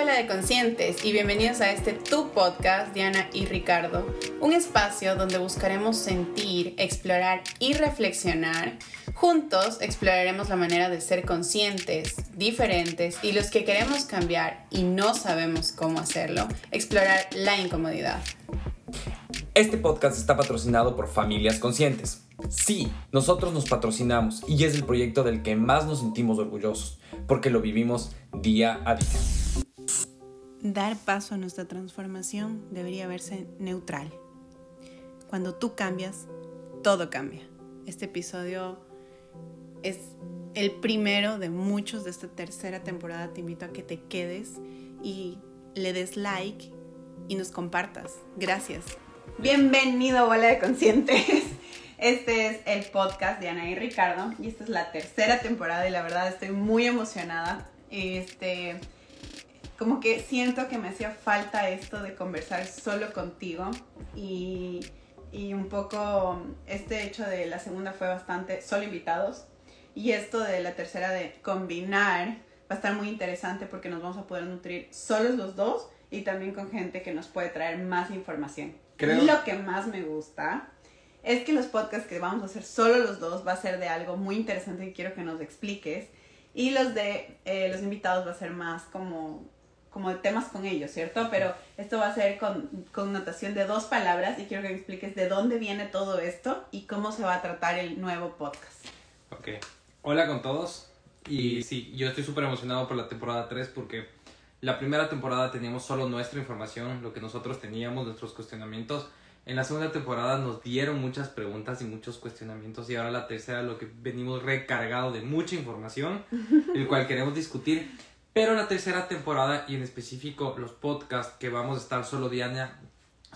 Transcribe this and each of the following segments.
Hola de Conscientes y bienvenidos a este Tu Podcast, Diana y Ricardo, un espacio donde buscaremos sentir, explorar y reflexionar. Juntos exploraremos la manera de ser conscientes, diferentes y los que queremos cambiar y no sabemos cómo hacerlo, explorar la incomodidad. Este podcast está patrocinado por Familias Conscientes. Sí, nosotros nos patrocinamos y es el proyecto del que más nos sentimos orgullosos, porque lo vivimos día a día. Dar paso a nuestra transformación debería verse neutral. Cuando tú cambias, todo cambia. Este episodio es el primero de muchos de esta tercera temporada. Te invito a que te quedes y le des like y nos compartas. Gracias. Bienvenido, bola de conscientes. Este es el podcast de Ana y Ricardo y esta es la tercera temporada y la verdad estoy muy emocionada. Este, como que siento que me hacía falta esto de conversar solo contigo y, y un poco este hecho de la segunda fue bastante solo invitados y esto de la tercera de combinar va a estar muy interesante porque nos vamos a poder nutrir solos los dos y también con gente que nos puede traer más información. Creo- Y lo que más me gusta es que los podcasts que vamos a hacer solo los dos va a ser de algo muy interesante que quiero que nos expliques y los de eh, los invitados va a ser más como como temas con ellos, ¿cierto? Pero esto va a ser con connotación de dos palabras y quiero que me expliques de dónde viene todo esto y cómo se va a tratar el nuevo podcast. Ok, hola con todos. Y sí, yo estoy súper emocionado por la temporada 3 porque la primera temporada teníamos solo nuestra información, lo que nosotros teníamos, nuestros cuestionamientos. En la segunda temporada nos dieron muchas preguntas y muchos cuestionamientos y ahora la tercera lo que venimos recargado de mucha información, el cual queremos discutir. Pero la tercera temporada y en específico los podcasts que vamos a estar solo Diana,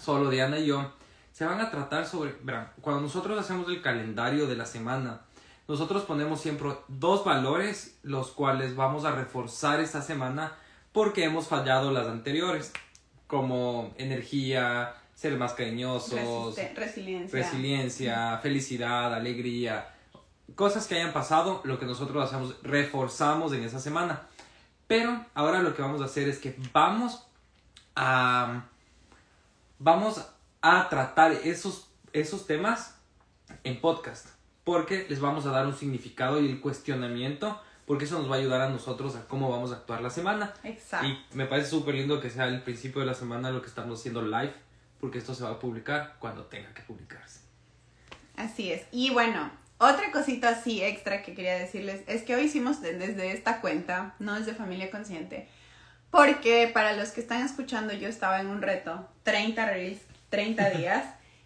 solo Diana y yo, se van a tratar sobre, verán, cuando nosotros hacemos el calendario de la semana, nosotros ponemos siempre dos valores los cuales vamos a reforzar esta semana porque hemos fallado las anteriores, como energía, ser más cariñosos, Resiste- resiliencia. resiliencia, felicidad, alegría, cosas que hayan pasado, lo que nosotros hacemos, reforzamos en esa semana. Pero ahora lo que vamos a hacer es que vamos a vamos a tratar esos esos temas en podcast, porque les vamos a dar un significado y el cuestionamiento, porque eso nos va a ayudar a nosotros a cómo vamos a actuar la semana. Exacto. Y me parece súper lindo que sea el principio de la semana lo que estamos haciendo live, porque esto se va a publicar cuando tenga que publicarse. Así es. Y bueno, otra cosita así extra que quería decirles es que hoy hicimos de- desde esta cuenta, no desde Familia Consciente, porque para los que están escuchando yo estaba en un reto, 30 reels, 30 días,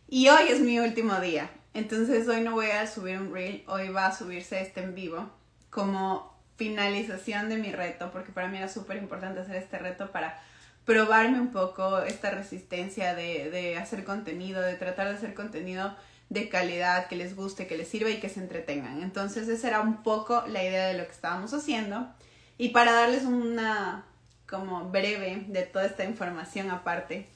y hoy es mi último día. Entonces hoy no voy a subir un reel, hoy va a subirse este en vivo como finalización de mi reto, porque para mí era súper importante hacer este reto para probarme un poco esta resistencia de, de hacer contenido, de tratar de hacer contenido de calidad, que les guste, que les sirva y que se entretengan. Entonces esa era un poco la idea de lo que estábamos haciendo. Y para darles una como breve de toda esta información aparte,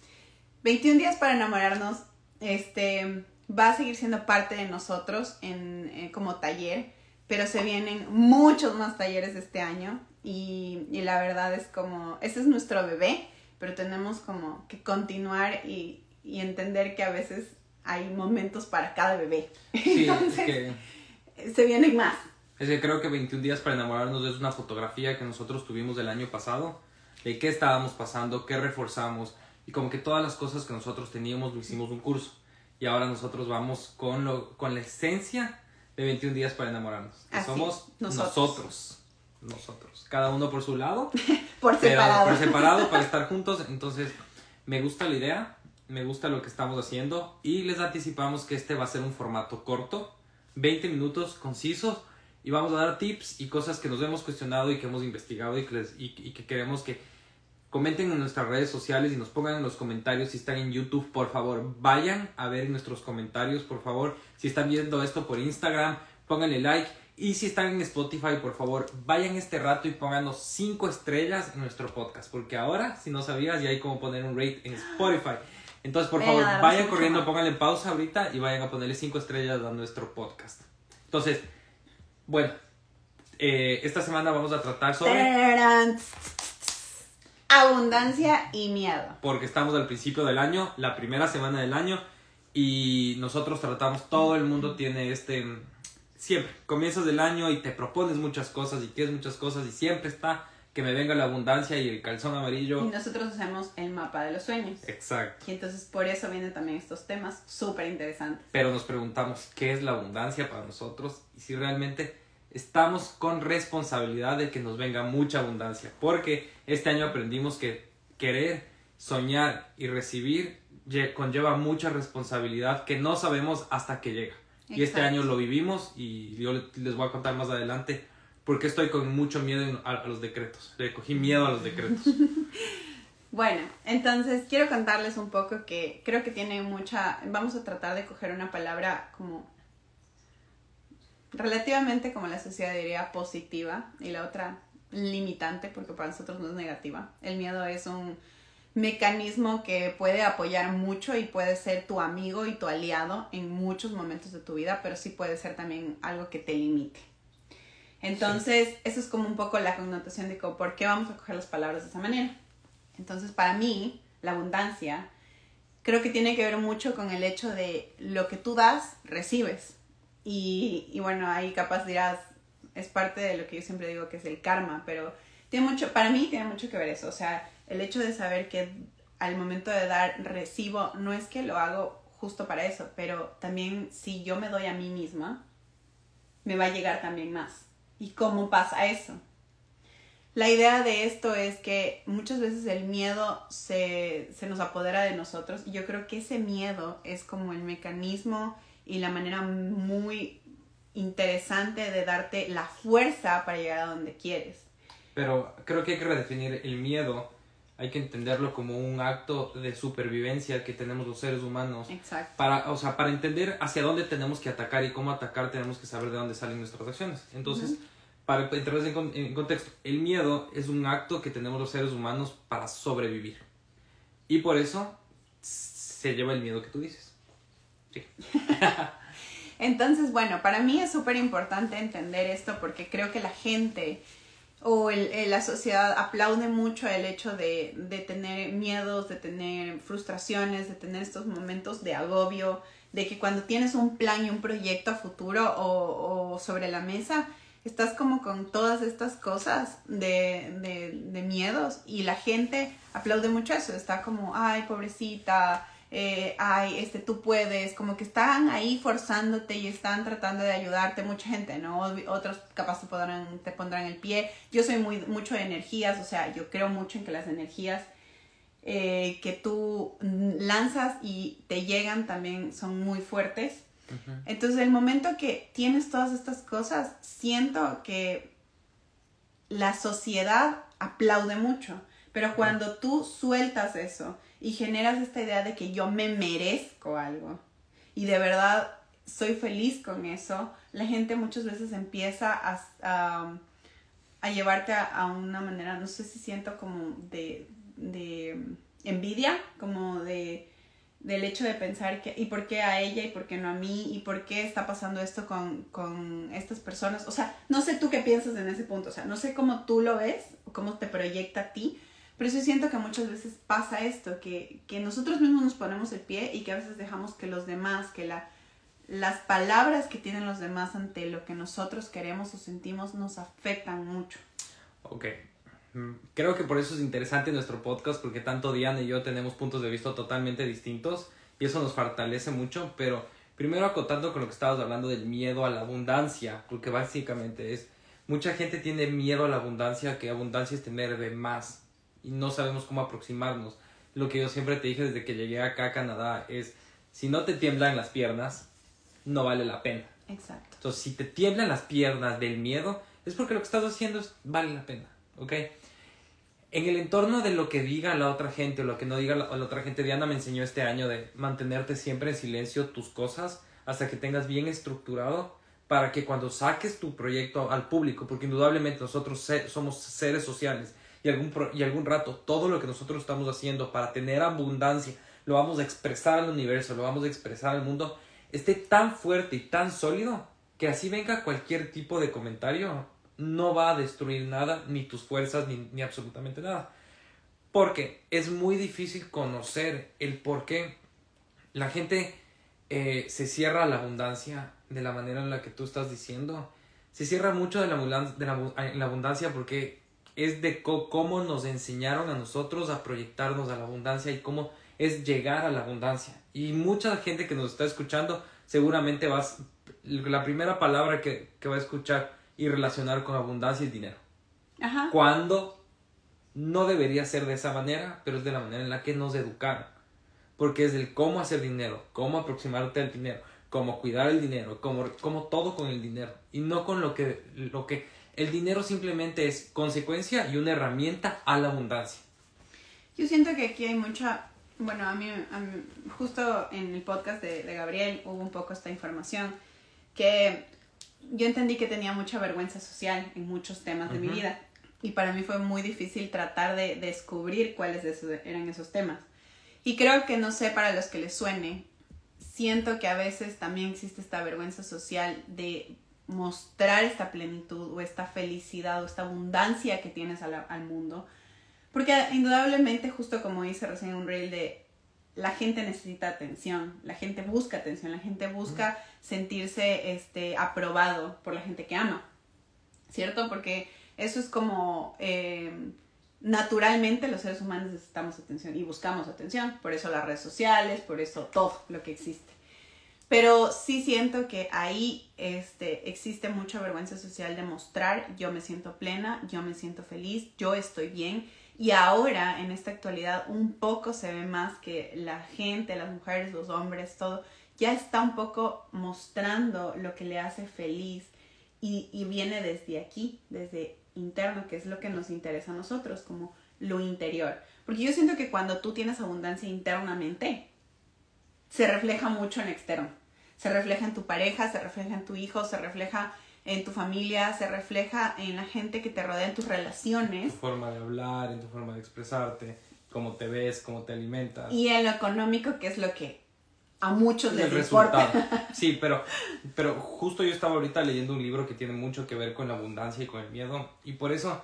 21 días para enamorarnos, este va a seguir siendo parte de nosotros en, eh, como taller, pero se vienen muchos más talleres este año y, y la verdad es como, ese es nuestro bebé, pero tenemos como que continuar y, y entender que a veces hay momentos para cada bebé. Sí, es Entonces, que, se vienen más. es que creo que 21 días para enamorarnos es una fotografía que nosotros tuvimos del año pasado, de qué estábamos pasando, qué reforzamos, y como que todas las cosas que nosotros teníamos lo hicimos un curso. Y ahora nosotros vamos con, lo, con la esencia de 21 días para enamorarnos. Que Así somos nosotros. nosotros. Nosotros. Cada uno por su lado. Por separado. por separado para estar juntos. Entonces, me gusta la idea, me gusta lo que estamos haciendo y les anticipamos que este va a ser un formato corto, 20 minutos concisos y vamos a dar tips y cosas que nos hemos cuestionado y que hemos investigado y que, queremos que comenten en nuestras redes sociales y nos pongan en los comentarios si están en YouTube, por favor, vayan a ver nuestros comentarios, por favor, si están viendo esto por Instagram, pónganle like. Y si están en Spotify, por favor, vayan este rato y pónganos 5 estrellas en nuestro podcast, porque ahora, si no sabías, ya hay como poner un rate en Spotify. Entonces, por favor, a darnos vayan mucho corriendo, pónganle pausa ahorita y vayan a ponerle 5 estrellas a nuestro podcast. Entonces, bueno, eh, esta semana vamos a tratar sobre... Abundancia y miedo. Porque estamos al principio del año, la primera semana del año, y nosotros tratamos, todo el mundo tiene este, siempre, comienzas del año y te propones muchas cosas y quieres muchas cosas y siempre está que me venga la abundancia y el calzón amarillo. Y nosotros hacemos el mapa de los sueños. Exacto. Y entonces por eso vienen también estos temas súper interesantes. Pero nos preguntamos qué es la abundancia para nosotros y si realmente estamos con responsabilidad de que nos venga mucha abundancia. Porque este año aprendimos que querer, soñar y recibir conlleva mucha responsabilidad que no sabemos hasta que llega. Y este año lo vivimos y yo les voy a contar más adelante porque estoy con mucho miedo a, los decretos. Le cogí miedo a los decretos. bueno, entonces quiero contarles un poco que creo que tiene mucha... Vamos a tratar de coger una palabra como relativamente, como la sociedad diría, positiva y la otra limitante, porque para nosotros no es negativa. El miedo es un mecanismo que puede apoyar mucho y puede ser tu amigo y tu aliado en muchos momentos de tu vida, pero sí puede ser también algo que te limite. Entonces, eso es como un poco la connotación de por qué vamos a coger las palabras de esa manera. Entonces, para mí, la abundancia creo que tiene que ver mucho con el hecho de lo que tú das, recibes. Y, y bueno, ahí capaz dirás, es parte de lo que yo siempre digo que es el karma, pero tiene mucho, para mí tiene mucho que ver eso. O sea, el hecho de saber que al momento de dar recibo, no es que lo hago justo para eso, pero también si yo me doy a mí misma, me va a llegar también más. ¿Y cómo pasa eso? La idea de esto es que muchas veces el miedo se, se, nos apodera de nosotros y yo creo que ese miedo es como el mecanismo y la manera muy interesante de darte la fuerza para llegar a donde quieres. Pero creo que hay que redefinir el miedo, hay que entenderlo como un acto de supervivencia que tenemos los seres humanos. Exacto. Para, o sea, para entender hacia dónde tenemos que atacar y cómo atacar tenemos que saber de dónde salen nuestras acciones. Entonces, para entrar en, contexto, el miedo es un acto que tenemos los seres humanos para sobrevivir. Y por eso se lleva el miedo que tú dices. Sí. Entonces, bueno, para mí es súper importante entender esto porque creo que la gente o el, la sociedad aplaude mucho el hecho de, tener miedos, de tener frustraciones, de tener estos momentos de agobio, de que cuando tienes un plan y un proyecto a futuro o sobre la mesa, estás como con todas estas cosas de, de, de, miedos y la gente aplaude mucho eso, está como, ay, pobrecita, eh, ay, este, tú puedes, como que están ahí forzándote y están tratando de ayudarte, mucha gente, ¿no? Otros capaz te pondrán, te pondrán el pie. Yo soy muy, mucho de energías, o sea, yo creo mucho en que las energías eh, que tú lanzas y te llegan también son muy fuertes entonces, el momento que tienes todas estas cosas, siento que la sociedad aplaude mucho, pero cuando tú sueltas eso y generas esta idea de que yo me merezco algo y de verdad soy feliz con eso, la gente muchas veces empieza a, a, llevarte a, una manera, no sé si siento como de, de envidia, como de del hecho de pensar que, ¿y por qué a ella y por qué no a mí? ¿Y por qué está pasando esto con, con estas personas? O sea, no sé tú qué piensas en ese punto, o sea, no sé cómo tú lo ves o cómo te proyecta a ti, pero sí siento que muchas veces pasa esto, que, que nosotros mismos nos ponemos el pie y que a veces dejamos que los demás, que la, las palabras que tienen los demás ante lo que nosotros queremos o sentimos nos afectan mucho. Ok, creo que por eso es interesante nuestro podcast, porque tanto Diana y yo tenemos puntos de vista totalmente distintos y eso nos fortalece mucho, pero primero acotando con lo que estabas hablando del miedo a la abundancia, porque básicamente es, mucha gente tiene miedo a la abundancia, que abundancia es tener de más y no sabemos cómo aproximarnos. Lo que yo siempre te dije desde que llegué acá a Canadá es, si no te tiemblan las piernas, no vale la pena. Exacto. Entonces, si te tiemblan las piernas del miedo, es porque lo que estás haciendo es, vale la pena, ¿ok? En el entorno de lo que diga la otra gente o lo que no diga la, otra gente, Diana me enseñó este año de mantenerte siempre en silencio tus cosas hasta que tengas bien estructurado para que cuando saques tu proyecto al público, porque indudablemente nosotros somos seres sociales y algún, y algún rato todo lo que nosotros estamos haciendo para tener abundancia lo vamos a expresar al universo, lo vamos a expresar al mundo, esté tan fuerte y tan sólido que así venga cualquier tipo de comentario, no va a destruir nada, ni tus fuerzas, ni, absolutamente nada. Porque es muy difícil conocer el por qué la gente eh, se cierra a la abundancia de la manera en la que tú estás diciendo. Se cierra mucho de la, abundancia, de la, abundancia porque es de cómo nos enseñaron a nosotros a proyectarnos a la abundancia y cómo es llegar a la abundancia. Y mucha gente que nos está escuchando seguramente vas, la primera palabra que, que va a escuchar y relacionar con abundancia es dinero. Ajá. Cuando no debería ser de esa manera, pero es de la manera en la que nos educaron. Porque es el cómo hacer dinero, cómo aproximarte al dinero, cómo cuidar el dinero, cómo, cómo todo con el dinero. Y no con lo que, lo que el dinero simplemente es consecuencia y una herramienta a la abundancia. Yo siento que aquí hay mucha, bueno, a mí, justo en el podcast de, de, Gabriel hubo un poco esta información que yo entendí que tenía mucha vergüenza social en muchos temas de mi vida y para mí fue muy difícil tratar de descubrir cuáles de esos eran esos temas. Y creo que no sé para los que les suene, siento que a veces también existe esta vergüenza social de mostrar esta plenitud o esta felicidad o esta abundancia que tienes al, al mundo. Porque indudablemente, justo como dice recién un reel de la gente necesita atención, la gente busca atención, la gente busca sentirse este, aprobado por la gente que ama, ¿cierto? Porque eso es como eh, naturalmente los seres humanos necesitamos atención y buscamos atención, por eso las redes sociales, por eso todo lo que existe. Pero sí siento que ahí este, existe mucha vergüenza social de mostrar, yo me siento plena, yo me siento feliz, yo estoy bien. Y ahora, en esta actualidad, un poco se ve más que la gente, las mujeres, los hombres, todo, ya está un poco mostrando lo que le hace feliz y, y viene desde aquí, desde interno, que es lo que nos interesa a nosotros, como lo interior. Porque yo siento que cuando tú tienes abundancia internamente, se refleja mucho en externo. Se refleja en tu pareja, se refleja en tu hijo, se refleja en tu familia, se refleja en la gente que te rodea, en tus relaciones. En tu forma de hablar, en tu forma de expresarte, cómo te ves, cómo te alimentas. Y en lo económico, que es lo que a muchos les importa. Sí, pero, pero justo yo estaba ahorita leyendo un libro que tiene mucho que ver con la abundancia y con el miedo. Y por eso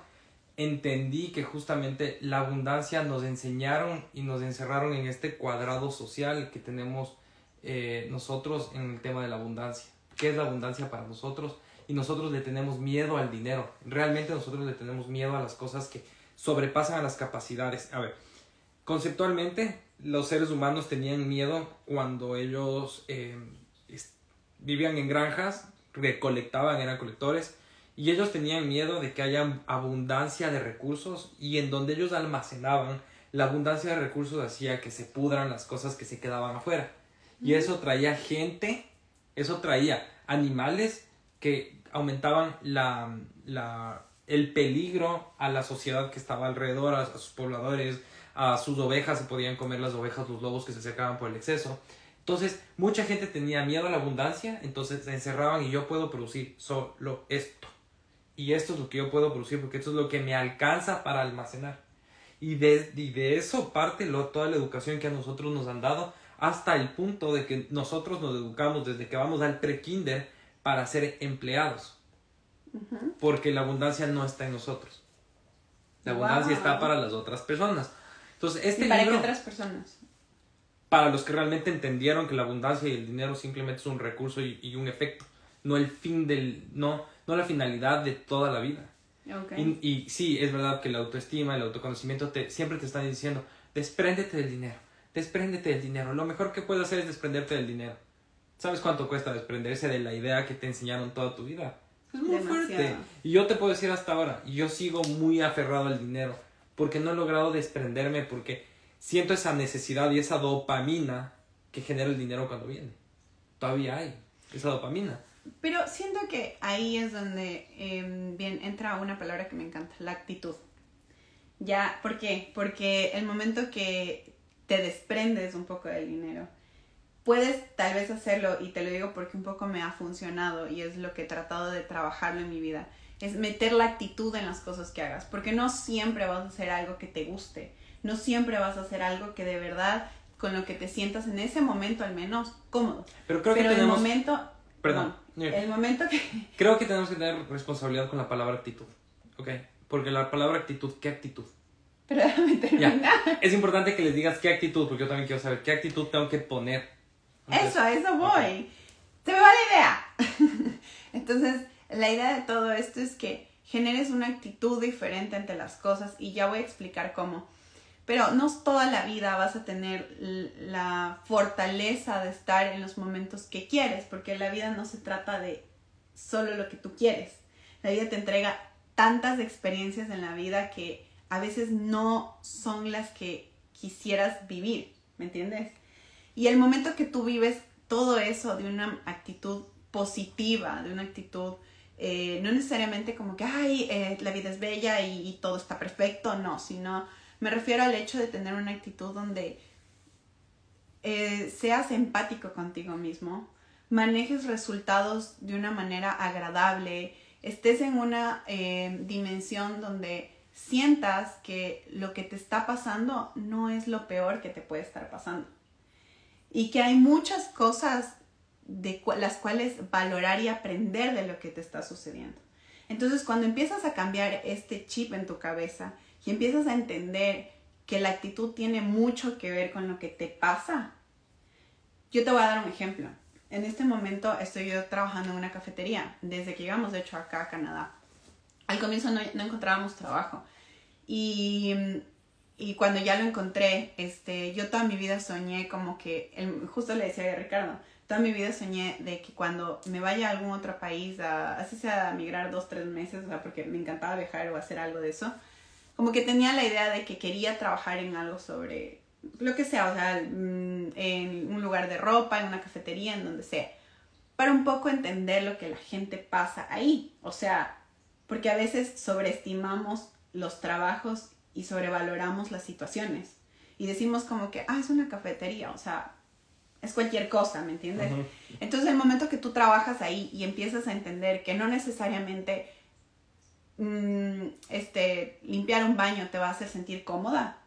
entendí que justamente la abundancia nos enseñaron y nos encerraron en este cuadrado social que tenemos eh, nosotros en el tema de la abundancia. ¿Qué es la abundancia para nosotros? Y nosotros le tenemos miedo al dinero. Realmente nosotros le tenemos miedo a las cosas que sobrepasan a las capacidades. A ver, conceptualmente los seres humanos tenían miedo cuando ellos eh, vivían en granjas, recolectaban, eran colectores, y ellos tenían miedo de que haya abundancia de recursos y en donde ellos almacenaban, la abundancia de recursos hacía que se pudran las cosas que se quedaban afuera. Y eso traía gente, eso traía animales que aumentaban la, la, el peligro a la sociedad que estaba alrededor, a sus pobladores, a sus ovejas, se podían comer las ovejas, los lobos que se acercaban por el exceso. Entonces, mucha gente tenía miedo a la abundancia, entonces se encerraban y yo puedo producir solo esto. Y esto es lo que yo puedo producir porque esto es lo que me alcanza para almacenar. Y de, de eso parte lo, toda la educación que a nosotros nos han dado hasta el punto de que nosotros nos educamos desde que vamos al pre-kinder para ser empleados. Porque la abundancia no está en nosotros. La abundancia está para las otras personas. Entonces, este ¿Y para qué otras personas? Para los que realmente entendieron que la abundancia y el dinero simplemente es un recurso y, un efecto, no el fin del, no, no la finalidad de toda la vida. Okay. Y, y, sí, es verdad que la autoestima, el autoconocimiento te, siempre te están diciendo, despréndete del dinero, despréndete del dinero. Lo mejor que puedes hacer es desprenderte del dinero. ¿Sabes cuánto cuesta desprenderse de la idea que te enseñaron toda tu vida? Es muy fuerte. Y yo te puedo decir hasta ahora, yo sigo muy aferrado al dinero porque no he logrado desprenderme, porque siento esa necesidad y esa dopamina que genera el dinero cuando viene. Todavía hay esa dopamina. Pero siento que ahí es donde em, bien, entra una palabra que me encanta, la actitud. Ya, ¿por qué? Porque el momento que te desprendes un poco del dinero, puedes tal vez hacerlo, y te lo digo porque un poco me ha funcionado y es lo que he tratado de trabajarlo en mi vida es meter la actitud en las cosas que hagas, porque no siempre vas a hacer algo que te guste, no siempre vas a hacer algo que de verdad con lo que te sientas en ese momento al menos cómodo. Pero creo que tenemos... el momento, perdón, el momento que creo que tenemos que tener responsabilidad con la palabra actitud, ¿ok? Porque la palabra actitud, ¿qué actitud? Pero déjame terminar. Es importante que les digas qué actitud, porque yo también quiero saber qué actitud tengo que poner. Entonces, Eso, a eso voy. Se me va la idea. Entonces, la idea de todo esto es que generes una actitud diferente ante las cosas y ya voy a explicar cómo. Pero no toda la vida vas a tener la fortaleza de estar en los momentos que quieres, porque la vida no se trata de solo lo que tú quieres. La vida te entrega tantas experiencias en la vida que a veces no son las que quisieras vivir, ¿me entiendes? Y el momento que tú vives todo eso de una actitud positiva, de una actitud, eh, no necesariamente como que, ay, eh, la vida es bella y, todo está perfecto, no, sino me refiero al hecho de tener una actitud donde eh, seas empático contigo mismo, manejes resultados de una manera agradable, estés en una dimensión donde sientas que lo que te está pasando no es lo peor que te puede estar pasando y que hay muchas cosas de las cuales valorar y aprender de lo que te está sucediendo. Entonces, cuando empiezas a cambiar este chip en tu cabeza y empiezas a entender que la actitud tiene mucho que ver con lo que te pasa, yo te voy a dar un ejemplo. En este momento estoy yo trabajando en una cafetería, desde que llegamos de hecho acá a Canadá. Al comienzo no, no encontrábamos trabajo y, y cuando ya lo encontré, este, yo toda mi vida soñé como que, el- justo le decía a Ricardo, toda mi vida soñé de que cuando me vaya a algún otro país, a, así sea a migrar dos, tres meses, o sea, porque me encantaba viajar o hacer algo de eso, como que tenía la idea de que quería trabajar en algo sobre lo que sea, o sea, mm, en un lugar de ropa, en una cafetería, en donde sea, para un poco entender lo que la gente pasa ahí, o sea, porque a veces sobreestimamos los trabajos y sobrevaloramos las situaciones y decimos como que, ah, es una cafetería, o sea, es cualquier cosa, ¿me entiendes? Entonces, el momento que tú trabajas ahí y empiezas a entender que no necesariamente mm, este, limpiar un baño te va a hacer sentir cómoda,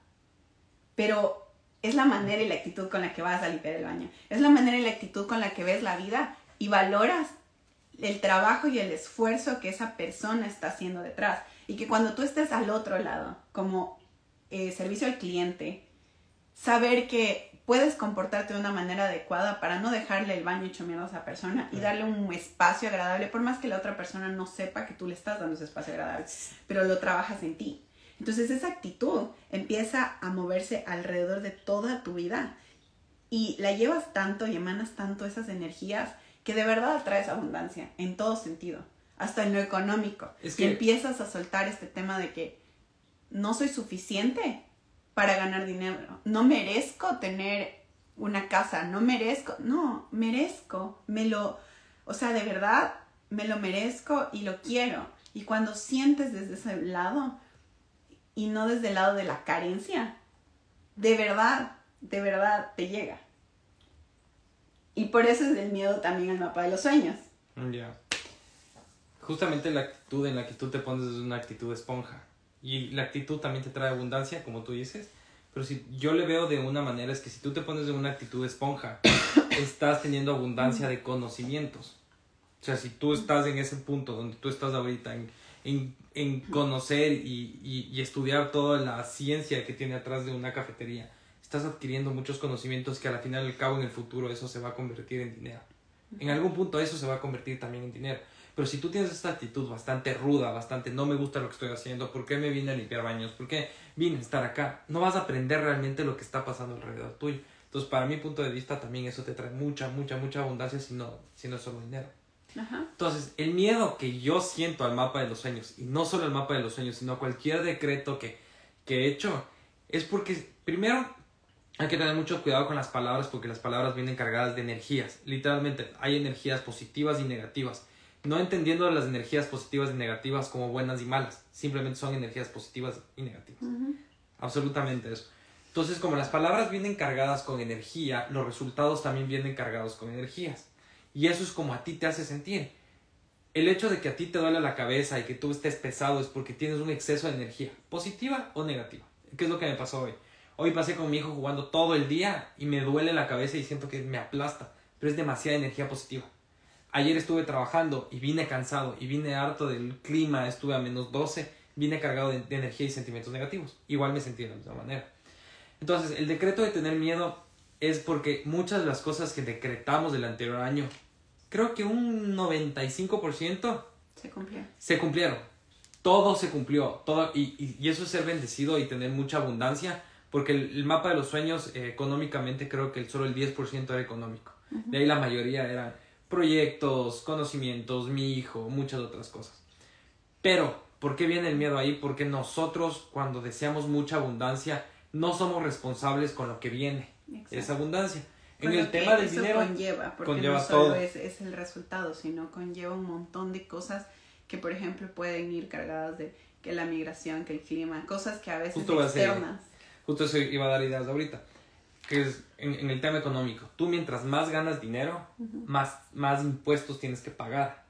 pero es la manera y la actitud con la que vas a limpiar el baño. Es la manera y la actitud con la que ves la vida y valoras el trabajo y el esfuerzo que esa persona está haciendo detrás. Y que cuando tú estés al otro lado, como eh, servicio al cliente, saber que puedes comportarte de una manera adecuada para no dejarle el baño hecho mierda a esa persona y darle un espacio agradable, por más que la otra persona no sepa que tú le estás dando ese espacio agradable, pero lo trabajas en ti. Entonces esa actitud empieza a moverse alrededor de toda tu vida y la llevas tanto y emanas tanto esas energías que de verdad atraes abundancia en todo sentido, hasta en lo económico. Es Y que- empiezas a soltar este tema de que no soy suficiente para ganar dinero, no merezco tener una casa, no merezco, no, merezco, me lo, o sea, de verdad, me lo merezco y lo quiero. Y cuando sientes desde ese lado y no desde el lado de la carencia, de verdad, de verdad te llega. Y por eso es el miedo también al mapa de los sueños. Ya. Justamente la actitud en la que tú te pones es una actitud esponja. Y la actitud también te trae abundancia, como tú dices. Pero si yo le veo de una manera es que si tú te pones de una actitud esponja, estás teniendo abundancia de conocimientos. O sea, si tú estás en ese punto donde tú estás ahorita en, en, en conocer y, y, y estudiar toda la ciencia que tiene atrás de una cafetería, estás adquiriendo muchos conocimientos que al final al cabo en el futuro eso se va a convertir en dinero. En algún punto eso se va a convertir también en dinero. Pero si tú tienes esta actitud bastante ruda, bastante no me gusta lo que estoy haciendo, ¿por qué me vine a limpiar baños? ¿Por qué vine a estar acá? No vas a aprender realmente lo que está pasando alrededor tuyo. Entonces, para mi punto de vista, también eso te trae mucha, mucha, mucha abundancia si no, si no es solo dinero. Ajá. Entonces, el miedo que yo siento al mapa de los sueños, y no solo al mapa de los sueños, sino a cualquier decreto que, que he hecho, es porque, primero, hay que tener mucho cuidado con las palabras, porque las palabras vienen cargadas de energías. Literalmente, hay energías positivas y negativas. No entendiendo las energías positivas y negativas como buenas y malas, simplemente son energías positivas y negativas. Absolutamente eso. Entonces, como las palabras vienen cargadas con energía, los resultados también vienen cargados con energías. Y eso es como a ti te hace sentir. El hecho de que a ti te duele la cabeza y que tú estés pesado es porque tienes un exceso de energía, positiva o negativa. ¿Qué es lo que me pasó hoy? Hoy pasé con mi hijo jugando todo el día y me duele la cabeza y siento que me aplasta, pero es demasiada energía positiva. Ayer estuve trabajando y vine cansado y vine harto del clima, estuve a menos 12, viene cargado de, de energía y sentimientos negativos. Igual me sentí de la misma manera. Entonces, el decreto de tener miedo es porque muchas de las cosas que decretamos del anterior año, creo que un 95% Se cumplió. se cumplieron. Todo se cumplió. Todo, y, y- y eso es ser bendecido y tener mucha abundancia. Porque el, el mapa de los sueños, eh, económicamente, creo que solo el 10% era económico. De ahí la mayoría eran proyectos, conocimientos, mi hijo, muchas otras cosas. Pero, ¿por qué viene el miedo ahí? Porque nosotros, cuando deseamos mucha abundancia, no somos responsables con lo que viene. Exacto. Esa abundancia. En el tema del eso dinero, conlleva, porque conlleva no solo todo. Es, es el resultado, sino conlleva un montón de cosas que, por ejemplo, pueden ir cargadas de que la migración, que el clima, cosas que a veces Justo externas. Justo eso iba a dar ideas ahorita, que es en, en el tema económico. Tú mientras más ganas dinero, más, más impuestos tienes que pagar.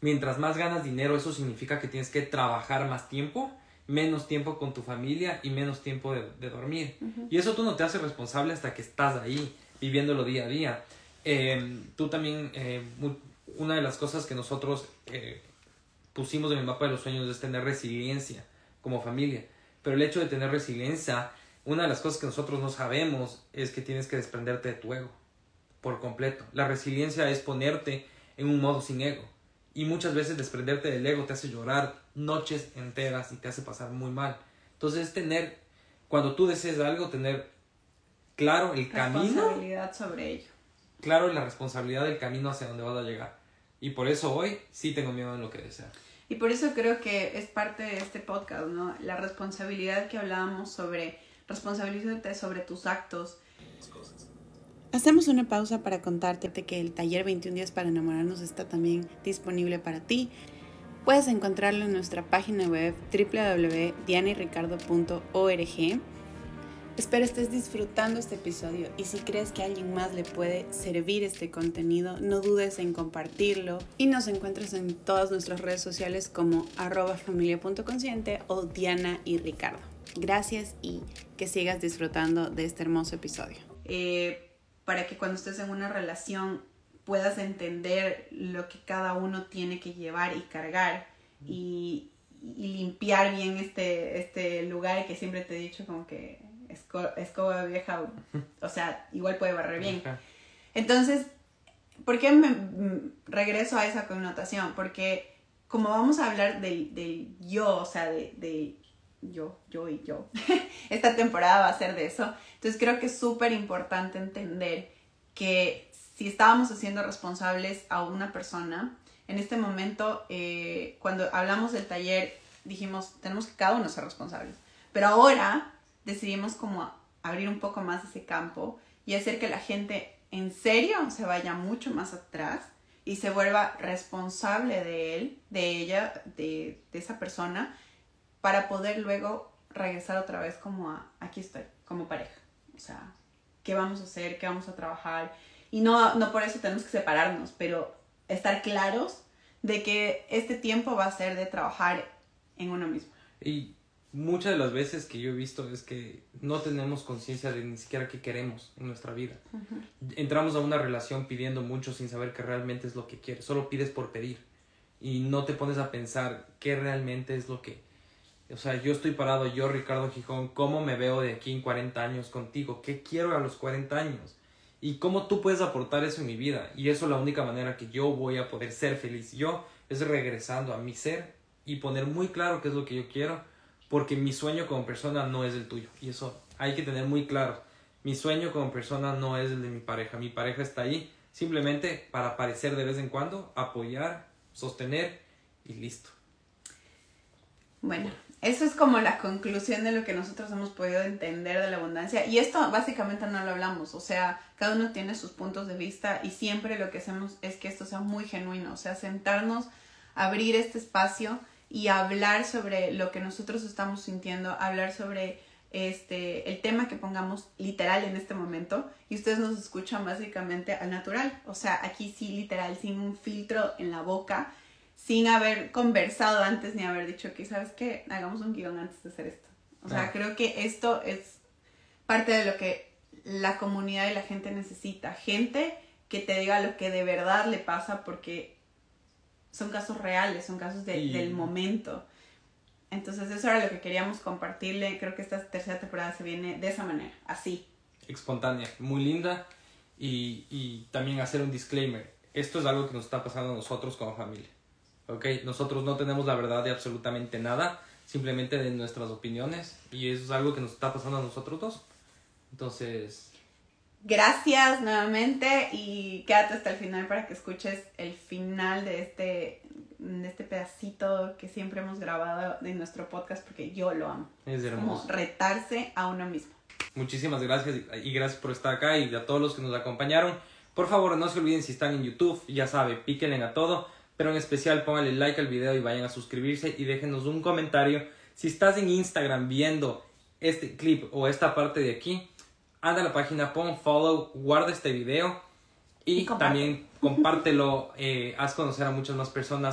Mientras más ganas dinero, eso significa que tienes que trabajar más tiempo, menos tiempo con tu familia y menos tiempo de, de dormir. Y eso tú no te haces responsable hasta que estás ahí, viviéndolo día a día. Eh, tú también, eh, una de las cosas que nosotros eh, pusimos en el mapa de los sueños es tener resiliencia como familia. Pero el hecho de tener resiliencia, una de las cosas que nosotros no sabemos es que tienes que desprenderte de tu ego por completo. La resiliencia es ponerte en un modo sin ego. Y muchas veces desprenderte del ego te hace llorar noches enteras y te hace pasar muy mal. Entonces es tener, cuando tú desees algo, tener claro el camino Responsabilidad sobre ello. claro la responsabilidad del camino hacia donde vas a llegar. Y por eso hoy sí tengo miedo en lo que deseo. Y por eso creo que es parte de este podcast, ¿no? La responsabilidad que hablábamos sobre responsabilizarte sobre tus actos. Hacemos una pausa para contarte que el taller 21 días para enamorarnos está también disponible para ti. Puedes encontrarlo en nuestra página web www.dianayricardo.org. Espero estés disfrutando este episodio y si crees que a alguien más le puede servir este contenido, no dudes en compartirlo y nos encuentras en todas nuestras redes sociales como familia.consciente o Diana y Ricardo. Gracias y que sigas disfrutando de este hermoso episodio. Eh, para que cuando estés en una relación puedas entender lo que cada uno tiene que llevar y cargar y, y limpiar bien este, este lugar que siempre te he dicho como que esco- escoba vieja, o sea, igual puede barrer bien. Entonces, ¿por qué me mm, regreso a esa connotación? Porque como vamos a hablar del, del yo, o sea, de, de yo, yo y yo, esta temporada va a ser de eso. Entonces creo que es súper importante entender que si estábamos haciendo responsables a una persona, en este momento, eh, cuando hablamos del taller, dijimos, tenemos que cada uno ser responsables. Pero ahora decidimos como abrir un poco más ese campo y hacer que la gente en serio se vaya mucho más atrás y se vuelva responsable de él, de ella, de, de esa persona, para poder luego regresar otra vez como a, aquí estoy, como pareja. O sea, ¿qué vamos a hacer? ¿Qué vamos a trabajar? Y no, no por eso tenemos que separarnos, pero estar claros de que este tiempo va a ser de trabajar en uno mismo. Y muchas de las veces que yo he visto es que no tenemos conciencia de ni siquiera qué queremos en nuestra vida. Entramos a una relación pidiendo mucho sin saber qué realmente es lo que quieres. Solo pides por pedir. Y no te pones a pensar qué realmente es lo que... O sea, yo estoy parado, yo Ricardo Gijón, ¿cómo me veo de aquí en 40 años contigo? ¿Qué quiero a los 40 años? Y cómo tú puedes aportar eso en mi vida. Y eso es la única manera que yo voy a poder ser feliz. Yo es regresando a mi ser y poner muy claro qué es lo que yo quiero. Porque mi sueño como persona no es el tuyo. Y eso hay que tener muy claro. Mi sueño como persona no es el de mi pareja. Mi pareja está ahí simplemente para aparecer de vez en cuando, apoyar, sostener y listo. Bueno, eso es como la conclusión de lo que nosotros hemos podido entender de la abundancia. Y esto básicamente no lo hablamos, o sea, cada uno tiene sus puntos de vista y siempre lo que hacemos es que esto sea muy genuino, o sea, sentarnos, abrir este espacio y hablar sobre lo que nosotros estamos sintiendo, hablar sobre este el tema que pongamos literal en este momento. Y ustedes nos escuchan básicamente al natural, o sea, aquí sí literal, sin un filtro en la boca sin haber conversado antes ni haber dicho que, ¿sabes qué? Hagamos un guion antes de hacer esto. O sea, Ah. creo que esto es parte de lo que la comunidad y la gente necesita. Gente que te diga lo que de verdad le pasa porque son casos reales, son casos de- Y- del momento. Entonces eso era lo que queríamos compartirle. Creo que esta tercera temporada se viene de esa manera, así. Espontánea, muy linda. Y, y también hacer un disclaimer. Esto es algo que nos está pasando a nosotros como familia. ¿Ok? Nosotros no tenemos la verdad de absolutamente nada, simplemente de nuestras opiniones. Y eso es algo que nos está pasando a nosotros dos. Entonces, Gracias nuevamente y quédate hasta el final para que escuches el final de este, de este pedacito que siempre hemos grabado de nuestro podcast porque yo lo amo. es Como hermoso. retarse a uno mismo. Muchísimas gracias y gracias por estar acá y a todos los que nos acompañaron. Por favor, no se olviden si están en YouTube, ya sabe, píquenle a todo, pero en especial pónganle like al video y vayan a suscribirse y déjenos un comentario. Si estás en Instagram viendo este clip o esta parte de aquí, anda a la página, pon follow, guarda este video y, Y comparte. también compártelo, eh, haz conocer a muchas más personas.